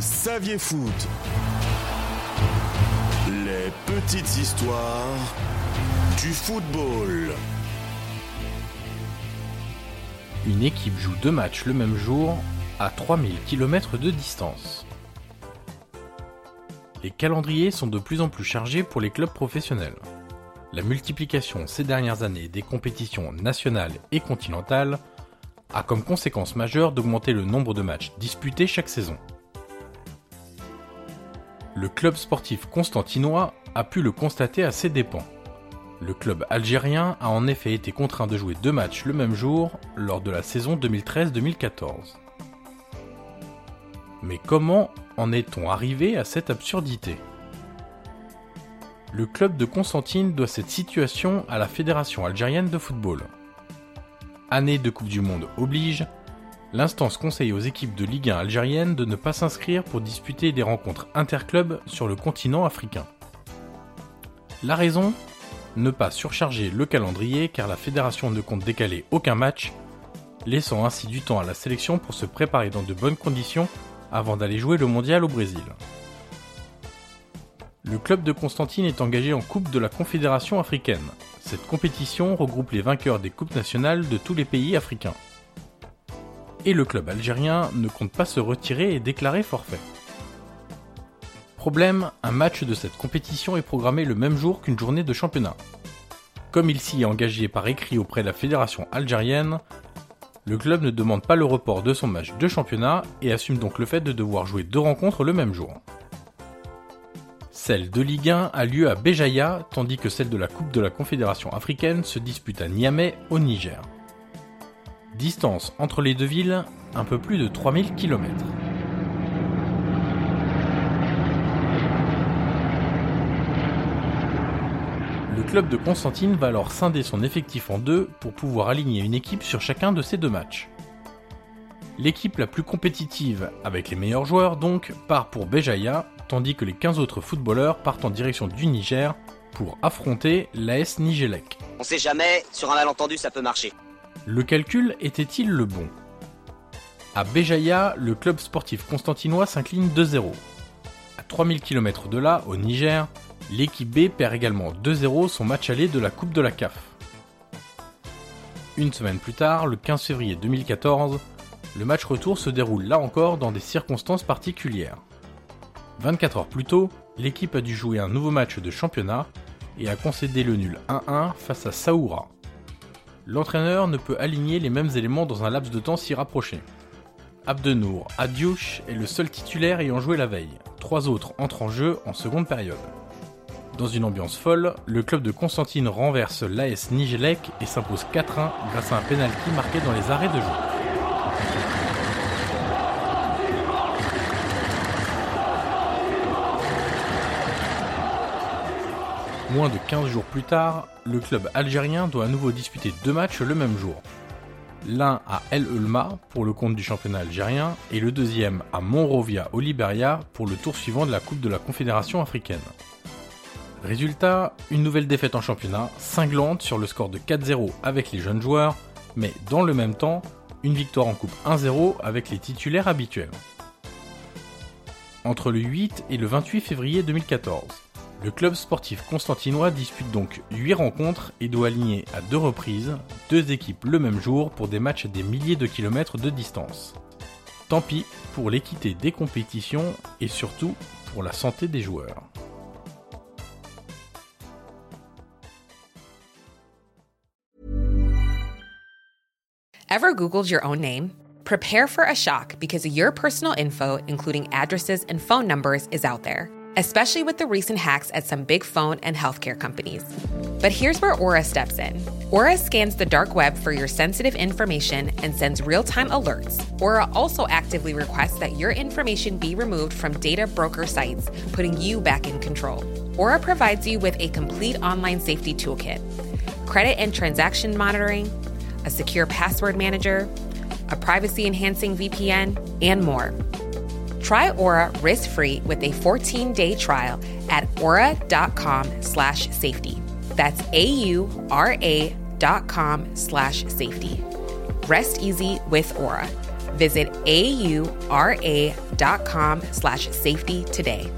saviez foot Les petites histoires du football. Une équipe joue deux matchs le même jour à 3000 km de distance. Les calendriers sont de plus en plus chargés pour les clubs professionnels. La multiplication ces dernières années des compétitions nationales et continentales a comme conséquence majeure d'augmenter le nombre de matchs disputés chaque saison. Le club sportif constantinois a pu le constater à ses dépens. Le club algérien a en effet été contraint de jouer deux matchs le même jour lors de la saison 2013-2014. Mais comment en est-on arrivé à cette absurdité? Le club de Constantine doit cette situation à la Fédération algérienne de football. Année de Coupe du Monde oblige, l'instance conseille aux équipes de Ligue 1 algérienne de ne pas s'inscrire pour disputer des rencontres interclubs sur le continent africain. La raison? Ne pas surcharger le calendrier car la fédération ne compte décaler aucun match, laissant ainsi du temps à la sélection pour se préparer dans de bonnes conditions avant d'aller jouer le mondial au Brésil. Le club de Constantine est engagé en Coupe de la Confédération africaine. Cette compétition regroupe les vainqueurs des coupes nationales de tous les pays africains. Et le club algérien ne compte pas se retirer et déclarer forfait. Problème, un match de cette compétition est programmé le même jour qu'une journée de championnat. Comme il s'y est engagé par écrit auprès de la fédération algérienne, le club ne demande pas le report de son match de championnat et assume donc le fait de devoir jouer deux rencontres le même jour. Celle de Ligue 1 a lieu à Béjaïa, tandis que celle de la Coupe de la Confédération africaine se dispute à Niamey, au Niger. Distance entre les deux villes, un peu plus de 3000 km. Le club de Constantine va alors scinder son effectif en deux pour pouvoir aligner une équipe sur chacun de ces deux matchs. L'équipe la plus compétitive, avec les meilleurs joueurs donc, part pour Béjaïa, tandis que les 15 autres footballeurs partent en direction du Niger pour affronter l'AS Nigelec. On sait jamais, sur un malentendu ça peut marcher. Le calcul était-il le bon? À Béjaïa, le club sportif constantinois s'incline 2-0. À 3000 km de là, au Niger, l'équipe B perd également 2-0 son match aller de la Coupe de la CAF. Une semaine plus tard, le 15 février 2014, le match retour se déroule là encore dans des circonstances particulières. 24 heures plus tôt, l'équipe a dû jouer un nouveau match de championnat et a concédé le nul 1-1 face à Saoura. L'entraîneur ne peut aligner les mêmes éléments dans un laps de temps si rapproché. Abdenour Adiouche est le seul titulaire ayant joué la veille. Trois autres entrent en jeu en seconde période. Dans une ambiance folle, le club de Constantine renverse l'AS Nigelec et s'impose 4-1 grâce à un penalty marqué dans les arrêts de jeu. Moins de 15 jours plus tard, le club algérien doit à nouveau disputer deux matchs le même jour. L'un à El Ulma pour le compte du championnat algérien et le deuxième à Monrovia au Liberia pour le tour suivant de la Coupe de la Confédération africaine. Résultat, une nouvelle défaite en championnat, cinglante sur le score de 4-0 avec les jeunes joueurs, mais dans le même temps, une victoire en Coupe 1-0 avec les titulaires habituels. Entre le 8 et le 28 février 2014, le club sportif constantinois dispute donc 8 rencontres et doit aligner à deux reprises deux équipes le même jour pour des matchs à des milliers de kilomètres de distance. Tant pis pour l'équité des compétitions et surtout pour la santé des joueurs. Ever Googled your own name? Prepare for a shock because your personal info, including addresses and phone numbers, is out there especially with the recent hacks at some big phone and healthcare companies. But here's where Aura steps in. Aura scans the dark web for your sensitive information and sends real time alerts. Aura also actively requests that your information be removed from data broker sites, putting you back in control. Aura provides you with a complete online safety toolkit credit and transaction monitoring, a secure password manager, a privacy enhancing VPN, and more. Try Aura risk-free with a 14-day trial at aura.com slash safety. That's A-U-R-A dot com slash safety. Rest easy with Aura. Visit aura.com slash safety today.